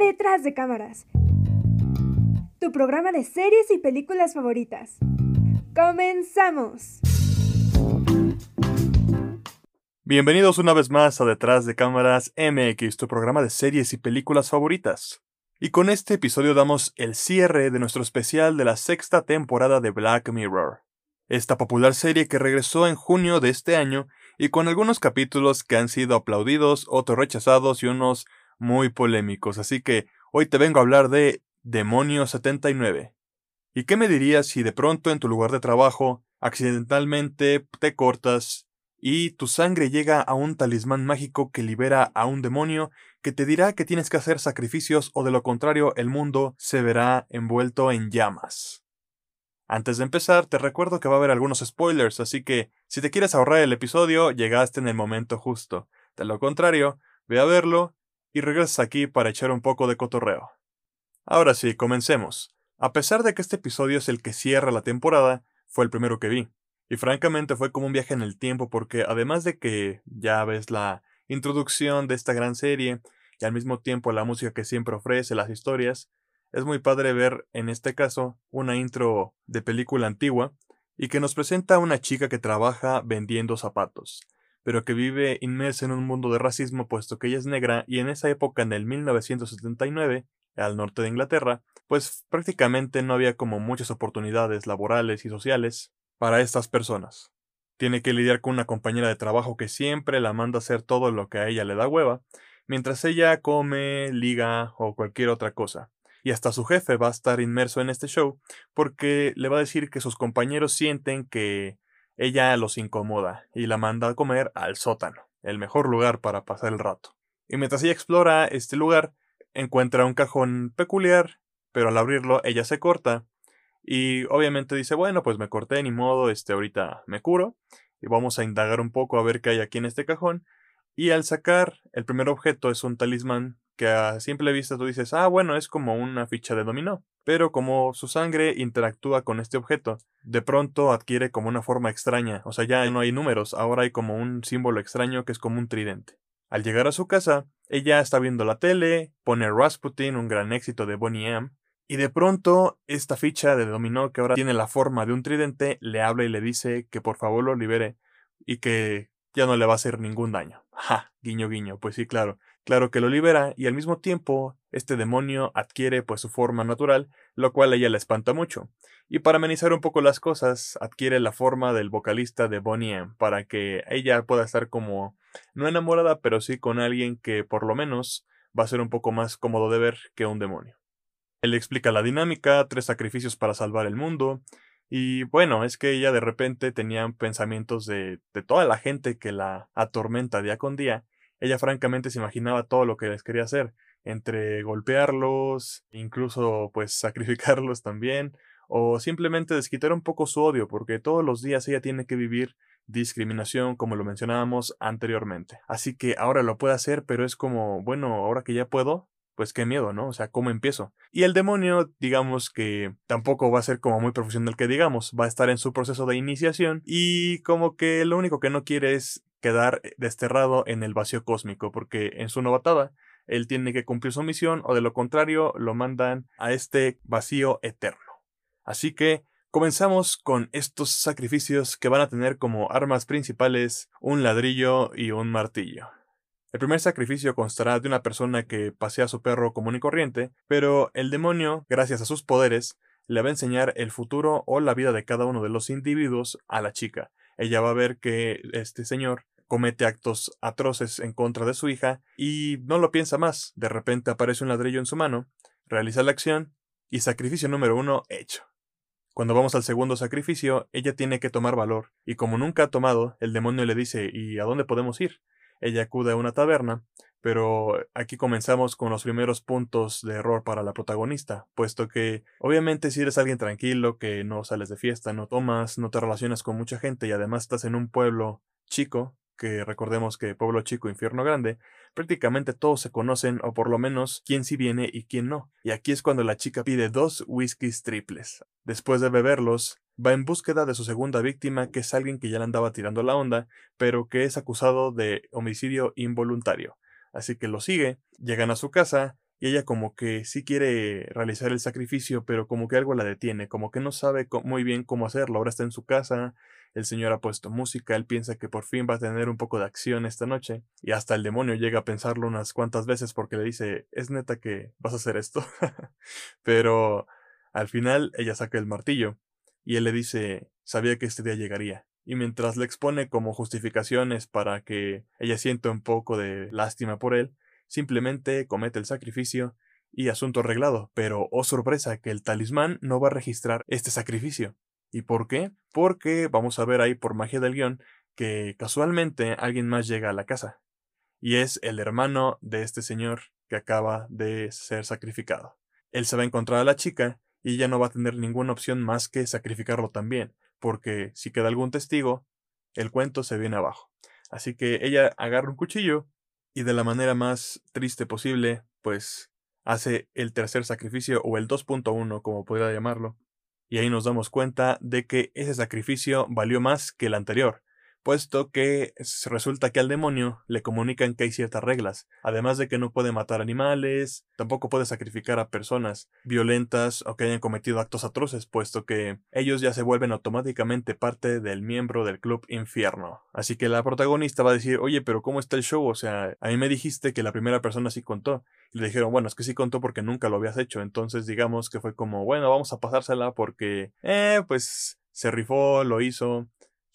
Detrás de cámaras. Tu programa de series y películas favoritas. ¡Comenzamos! Bienvenidos una vez más a Detrás de Cámaras MX, tu programa de series y películas favoritas. Y con este episodio damos el cierre de nuestro especial de la sexta temporada de Black Mirror. Esta popular serie que regresó en junio de este año y con algunos capítulos que han sido aplaudidos, otros rechazados y unos muy polémicos. Así que hoy te vengo a hablar de Demonio 79. ¿Y qué me dirías si de pronto en tu lugar de trabajo accidentalmente te cortas y tu sangre llega a un talismán mágico que libera a un demonio que te dirá que tienes que hacer sacrificios o de lo contrario el mundo se verá envuelto en llamas. Antes de empezar, te recuerdo que va a haber algunos spoilers, así que si te quieres ahorrar el episodio, llegaste en el momento justo. De lo contrario, ve a verlo y regresas aquí para echar un poco de cotorreo. Ahora sí, comencemos. A pesar de que este episodio es el que cierra la temporada, fue el primero que vi. Y francamente fue como un viaje en el tiempo porque además de que ya ves la introducción de esta gran serie y al mismo tiempo la música que siempre ofrece, las historias, es muy padre ver en este caso una intro de película antigua y que nos presenta a una chica que trabaja vendiendo zapatos, pero que vive inmersa en un mundo de racismo puesto que ella es negra y en esa época en el 1979, al norte de Inglaterra, pues prácticamente no había como muchas oportunidades laborales y sociales para estas personas. Tiene que lidiar con una compañera de trabajo que siempre la manda a hacer todo lo que a ella le da hueva, mientras ella come, liga o cualquier otra cosa. Y hasta su jefe va a estar inmerso en este show porque le va a decir que sus compañeros sienten que ella los incomoda y la manda a comer al sótano, el mejor lugar para pasar el rato. Y mientras ella explora este lugar, encuentra un cajón peculiar, pero al abrirlo ella se corta y obviamente dice, bueno, pues me corté, ni modo, este, ahorita me curo. Y vamos a indagar un poco a ver qué hay aquí en este cajón. Y al sacar, el primer objeto es un talismán que a simple vista tú dices, ah, bueno, es como una ficha de dominó. Pero como su sangre interactúa con este objeto, de pronto adquiere como una forma extraña. O sea, ya no hay números, ahora hay como un símbolo extraño que es como un tridente. Al llegar a su casa, ella está viendo la tele, pone Rasputin, un gran éxito de Bonnie M, y de pronto, esta ficha de dominó que ahora tiene la forma de un tridente, le habla y le dice que por favor lo libere y que ya no le va a hacer ningún daño. Ja, guiño guiño, pues sí, claro. Claro que lo libera y al mismo tiempo este demonio adquiere pues su forma natural, lo cual a ella le espanta mucho. Y para amenizar un poco las cosas, adquiere la forma del vocalista de Bonnie para que ella pueda estar como no enamorada, pero sí con alguien que por lo menos va a ser un poco más cómodo de ver que un demonio. Él explica la dinámica, tres sacrificios para salvar el mundo, y bueno, es que ella de repente tenía pensamientos de, de toda la gente que la atormenta día con día. Ella francamente se imaginaba todo lo que les quería hacer, entre golpearlos, incluso pues sacrificarlos también, o simplemente desquitar un poco su odio, porque todos los días ella tiene que vivir discriminación, como lo mencionábamos anteriormente. Así que ahora lo puede hacer, pero es como, bueno, ahora que ya puedo, pues qué miedo, ¿no? O sea, ¿cómo empiezo? Y el demonio, digamos que tampoco va a ser como muy profesional que digamos, va a estar en su proceso de iniciación y como que lo único que no quiere es quedar desterrado en el vacío cósmico, porque en su novatada él tiene que cumplir su misión o de lo contrario lo mandan a este vacío eterno. Así que comenzamos con estos sacrificios que van a tener como armas principales un ladrillo y un martillo. El primer sacrificio constará de una persona que pasea a su perro común y corriente, pero el demonio, gracias a sus poderes, le va a enseñar el futuro o la vida de cada uno de los individuos a la chica. Ella va a ver que este señor comete actos atroces en contra de su hija y no lo piensa más. De repente aparece un ladrillo en su mano, realiza la acción y sacrificio número uno hecho. Cuando vamos al segundo sacrificio, ella tiene que tomar valor, y como nunca ha tomado, el demonio le dice ¿y a dónde podemos ir? Ella acude a una taberna, pero aquí comenzamos con los primeros puntos de error para la protagonista, puesto que obviamente si eres alguien tranquilo, que no sales de fiesta, no tomas, no te relacionas con mucha gente y además estás en un pueblo chico, que recordemos que pueblo chico, infierno grande, prácticamente todos se conocen o por lo menos quién sí viene y quién no. Y aquí es cuando la chica pide dos whiskies triples. Después de beberlos, va en búsqueda de su segunda víctima, que es alguien que ya le andaba tirando la onda, pero que es acusado de homicidio involuntario. Así que lo sigue, llegan a su casa y ella como que sí quiere realizar el sacrificio, pero como que algo la detiene, como que no sabe muy bien cómo hacerlo. Ahora está en su casa, el señor ha puesto música, él piensa que por fin va a tener un poco de acción esta noche, y hasta el demonio llega a pensarlo unas cuantas veces porque le dice, es neta que vas a hacer esto. pero al final ella saca el martillo, y él le dice, sabía que este día llegaría. Y mientras le expone como justificaciones para que ella sienta un poco de lástima por él, simplemente comete el sacrificio y asunto arreglado, pero oh sorpresa que el talismán no va a registrar este sacrificio. ¿Y por qué? Porque vamos a ver ahí por magia del guion que casualmente alguien más llega a la casa, y es el hermano de este señor que acaba de ser sacrificado. Él se va a encontrar a la chica y ella no va a tener ninguna opción más que sacrificarlo también, porque si queda algún testigo, el cuento se viene abajo. Así que ella agarra un cuchillo y de la manera más triste posible, pues hace el tercer sacrificio o el 2.1 como podría llamarlo. Y ahí nos damos cuenta de que ese sacrificio valió más que el anterior, puesto que resulta que al demonio le comunican que hay ciertas reglas, además de que no puede matar animales, tampoco puede sacrificar a personas violentas o que hayan cometido actos atroces, puesto que ellos ya se vuelven automáticamente parte del miembro del club infierno. Así que la protagonista va a decir, oye, pero ¿cómo está el show? O sea, a mí me dijiste que la primera persona sí contó. Y le dijeron, bueno, es que sí contó porque nunca lo habías hecho. Entonces digamos que fue como, bueno, vamos a pasársela porque, eh, pues se rifó, lo hizo.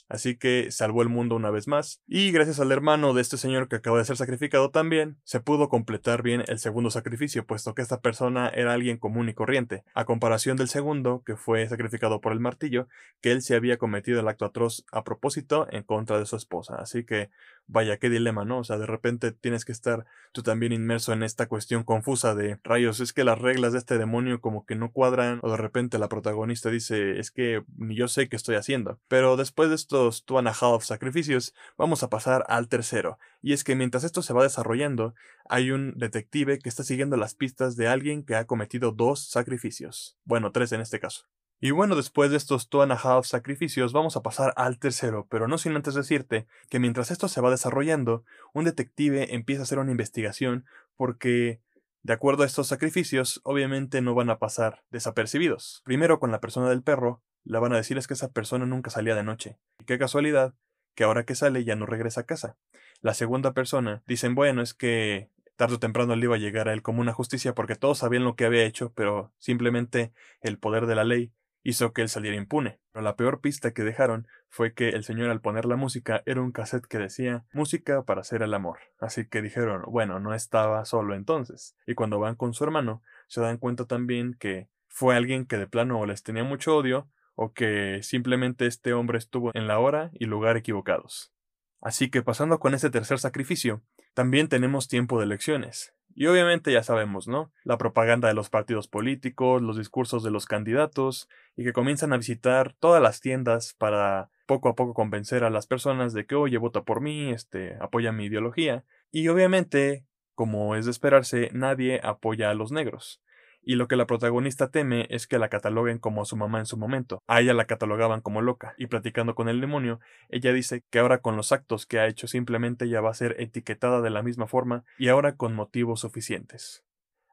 Así que salvó el mundo una vez más, y gracias al hermano de este señor que acaba de ser sacrificado también, se pudo completar bien el segundo sacrificio, puesto que esta persona era alguien común y corriente, a comparación del segundo, que fue sacrificado por el martillo, que él se había cometido el acto atroz a propósito en contra de su esposa. Así que vaya, qué dilema, ¿no? O sea, de repente tienes que estar tú también inmerso en esta cuestión confusa de rayos, es que las reglas de este demonio como que no cuadran, o de repente la protagonista dice, es que ni yo sé qué estoy haciendo. Pero después de estos two and sacrificios, vamos a pasar al tercero. Y es que mientras esto se va desarrollando, hay un detective que está siguiendo las pistas de alguien que ha cometido dos sacrificios. Bueno, tres en este caso. Y bueno, después de estos two and a half sacrificios, vamos a pasar al tercero, pero no sin antes decirte que mientras esto se va desarrollando, un detective empieza a hacer una investigación porque, de acuerdo a estos sacrificios, obviamente no van a pasar desapercibidos. Primero con la persona del perro, la van a decir es que esa persona nunca salía de noche. Y qué casualidad, que ahora que sale ya no regresa a casa. La segunda persona, dicen, bueno, es que tarde o temprano le iba a llegar a él como una justicia porque todos sabían lo que había hecho, pero simplemente el poder de la ley hizo que él saliera impune. Pero la peor pista que dejaron fue que el señor al poner la música era un cassette que decía música para hacer el amor. Así que dijeron, bueno, no estaba solo entonces. Y cuando van con su hermano, se dan cuenta también que fue alguien que de plano les tenía mucho odio o que simplemente este hombre estuvo en la hora y lugar equivocados. Así que pasando con ese tercer sacrificio, también tenemos tiempo de elecciones. Y obviamente ya sabemos, ¿no? La propaganda de los partidos políticos, los discursos de los candidatos, y que comienzan a visitar todas las tiendas para poco a poco convencer a las personas de que, oye, vota por mí, este, apoya mi ideología. Y obviamente, como es de esperarse, nadie apoya a los negros y lo que la protagonista teme es que la cataloguen como a su mamá en su momento. A ella la catalogaban como loca, y platicando con el demonio, ella dice que ahora con los actos que ha hecho simplemente ella va a ser etiquetada de la misma forma y ahora con motivos suficientes.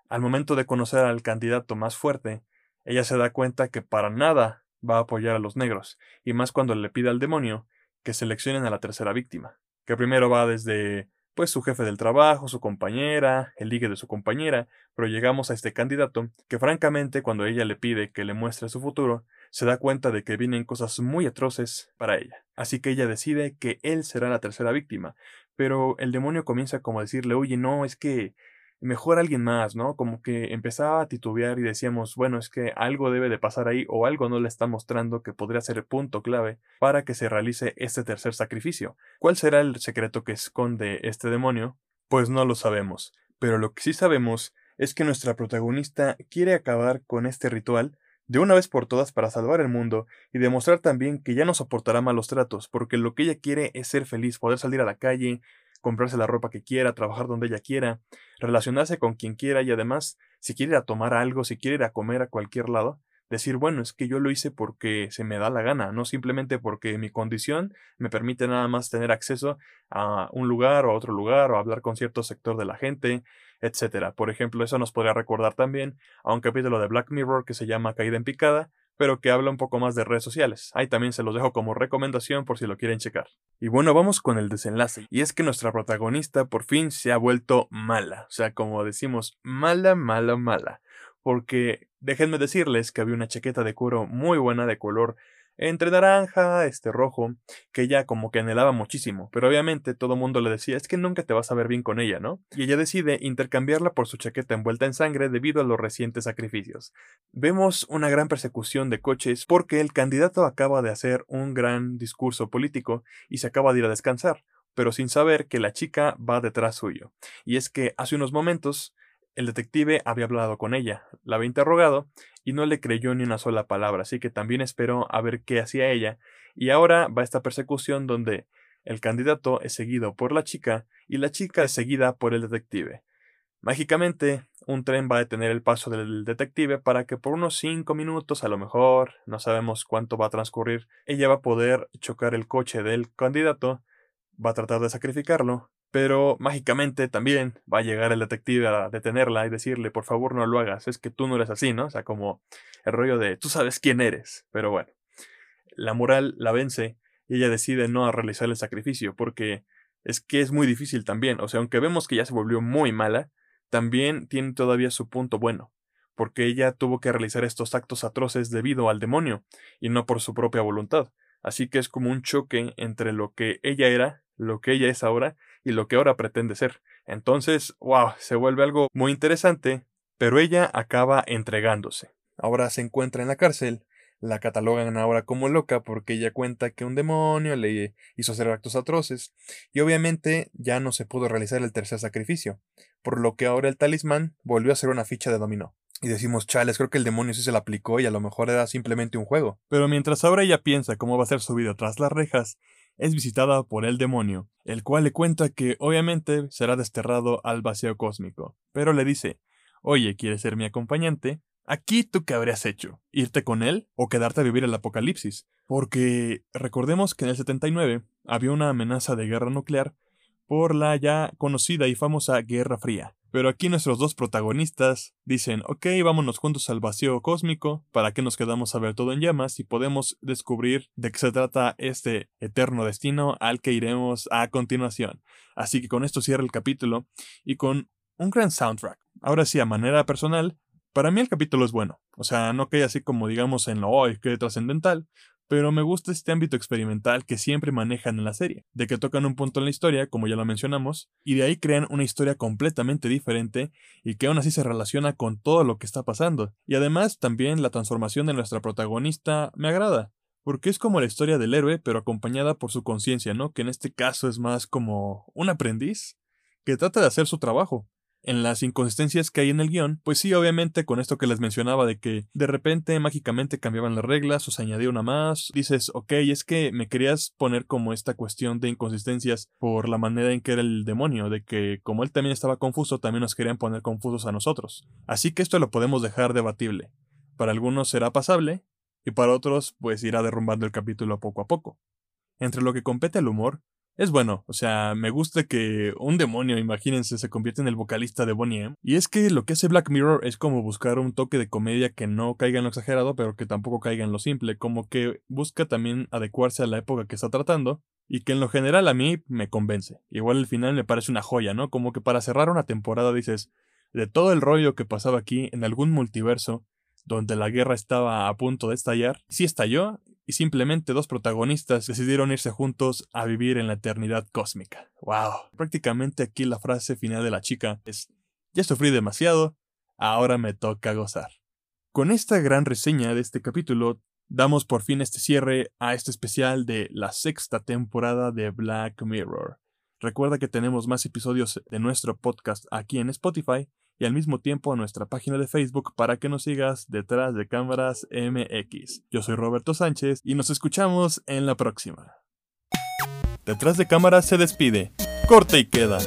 Al momento de conocer al candidato más fuerte, ella se da cuenta que para nada va a apoyar a los negros, y más cuando le pide al demonio que seleccionen a la tercera víctima, que primero va desde pues su jefe del trabajo, su compañera, el ligue de su compañera, pero llegamos a este candidato que francamente cuando ella le pide que le muestre su futuro, se da cuenta de que vienen cosas muy atroces para ella. Así que ella decide que él será la tercera víctima, pero el demonio comienza como a decirle, oye, no, es que mejor alguien más, ¿no? Como que empezaba a titubear y decíamos, bueno, es que algo debe de pasar ahí o algo no le está mostrando que podría ser el punto clave para que se realice este tercer sacrificio. ¿Cuál será el secreto que esconde este demonio? Pues no lo sabemos, pero lo que sí sabemos es que nuestra protagonista quiere acabar con este ritual de una vez por todas para salvar el mundo y demostrar también que ya no soportará malos tratos, porque lo que ella quiere es ser feliz, poder salir a la calle, comprarse la ropa que quiera, trabajar donde ella quiera, relacionarse con quien quiera y además, si quiere ir a tomar algo, si quiere ir a comer a cualquier lado, decir, bueno, es que yo lo hice porque se me da la gana, no simplemente porque mi condición me permite nada más tener acceso a un lugar o a otro lugar o hablar con cierto sector de la gente, etcétera. Por ejemplo, eso nos podría recordar también a un capítulo de Black Mirror que se llama Caída en picada, pero que habla un poco más de redes sociales. Ahí también se los dejo como recomendación por si lo quieren checar. Y bueno, vamos con el desenlace. Y es que nuestra protagonista por fin se ha vuelto mala. O sea, como decimos, mala, mala, mala. Porque déjenme decirles que había una chaqueta de cuero muy buena de color entre naranja, este rojo, que ella como que anhelaba muchísimo, pero obviamente todo mundo le decía es que nunca te vas a ver bien con ella, ¿no? Y ella decide intercambiarla por su chaqueta envuelta en sangre debido a los recientes sacrificios. Vemos una gran persecución de coches porque el candidato acaba de hacer un gran discurso político y se acaba de ir a descansar, pero sin saber que la chica va detrás suyo. Y es que hace unos momentos el detective había hablado con ella, la había interrogado y no le creyó ni una sola palabra, así que también esperó a ver qué hacía ella, y ahora va esta persecución donde el candidato es seguido por la chica y la chica es seguida por el detective. Mágicamente, un tren va a detener el paso del detective para que por unos cinco minutos, a lo mejor, no sabemos cuánto va a transcurrir, ella va a poder chocar el coche del candidato, va a tratar de sacrificarlo, pero mágicamente también va a llegar el detective a detenerla y decirle, por favor no lo hagas, es que tú no eres así, ¿no? O sea, como el rollo de, tú sabes quién eres. Pero bueno, la moral la vence y ella decide no realizar el sacrificio porque es que es muy difícil también. O sea, aunque vemos que ya se volvió muy mala, también tiene todavía su punto bueno, porque ella tuvo que realizar estos actos atroces debido al demonio y no por su propia voluntad. Así que es como un choque entre lo que ella era, lo que ella es ahora y lo que ahora pretende ser. Entonces, wow, se vuelve algo muy interesante, pero ella acaba entregándose. Ahora se encuentra en la cárcel, la catalogan ahora como loca porque ella cuenta que un demonio le hizo hacer actos atroces, y obviamente ya no se pudo realizar el tercer sacrificio, por lo que ahora el talismán volvió a ser una ficha de dominó. Y decimos, chales, creo que el demonio sí se la aplicó y a lo mejor era simplemente un juego. Pero mientras ahora ella piensa cómo va a ser su vida tras las rejas, es visitada por el demonio, el cual le cuenta que obviamente será desterrado al vacío cósmico, pero le dice, oye, ¿quieres ser mi acompañante? Aquí tú qué habrías hecho, irte con él o quedarte a vivir el apocalipsis, porque recordemos que en el 79 había una amenaza de guerra nuclear por la ya conocida y famosa Guerra Fría, pero aquí nuestros dos protagonistas dicen, ok, vámonos juntos al vacío cósmico, ¿para que nos quedamos a ver todo en llamas? Y podemos descubrir de qué se trata este eterno destino al que iremos a continuación. Así que con esto cierra el capítulo y con un gran soundtrack. Ahora sí, a manera personal, para mí el capítulo es bueno. O sea, no cae así como digamos en lo hoy, que trascendental, pero me gusta este ámbito experimental que siempre manejan en la serie, de que tocan un punto en la historia, como ya lo mencionamos, y de ahí crean una historia completamente diferente y que aún así se relaciona con todo lo que está pasando. Y además también la transformación de nuestra protagonista me agrada, porque es como la historia del héroe, pero acompañada por su conciencia, ¿no? Que en este caso es más como un aprendiz que trata de hacer su trabajo, en las inconsistencias que hay en el guion, pues sí, obviamente con esto que les mencionaba de que de repente mágicamente cambiaban las reglas o se añadía una más, dices, ok, es que me querías poner como esta cuestión de inconsistencias por la manera en que era el demonio, de que como él también estaba confuso, también nos querían poner confusos a nosotros. Así que esto lo podemos dejar debatible. Para algunos será pasable, y para otros pues irá derrumbando el capítulo poco a poco. Entre lo que compete al humor, es bueno, o sea, me gusta que un demonio, imagínense, se convierte en el vocalista de Bonnie M. Y es que lo que hace Black Mirror es como buscar un toque de comedia que no caiga en lo exagerado, pero que tampoco caiga en lo simple, como que busca también adecuarse a la época que está tratando, y que en lo general a mí me convence. Igual el final me parece una joya, ¿no? Como que para cerrar una temporada dices, de todo el rollo que pasaba aquí en algún multiverso, donde la guerra estaba a punto de estallar, sí estalló y simplemente dos protagonistas decidieron irse juntos a vivir en la eternidad cósmica. ¡Wow! Prácticamente aquí la frase final de la chica es, ya sufrí demasiado, ahora me toca gozar. Con esta gran reseña de este capítulo, damos por fin este cierre a este especial de la sexta temporada de Black Mirror. Recuerda que tenemos más episodios de nuestro podcast aquí en Spotify y al mismo tiempo a nuestra página de Facebook para que nos sigas detrás de cámaras MX. Yo soy Roberto Sánchez y nos escuchamos en la próxima. Detrás de cámaras se despide. Corte y queda.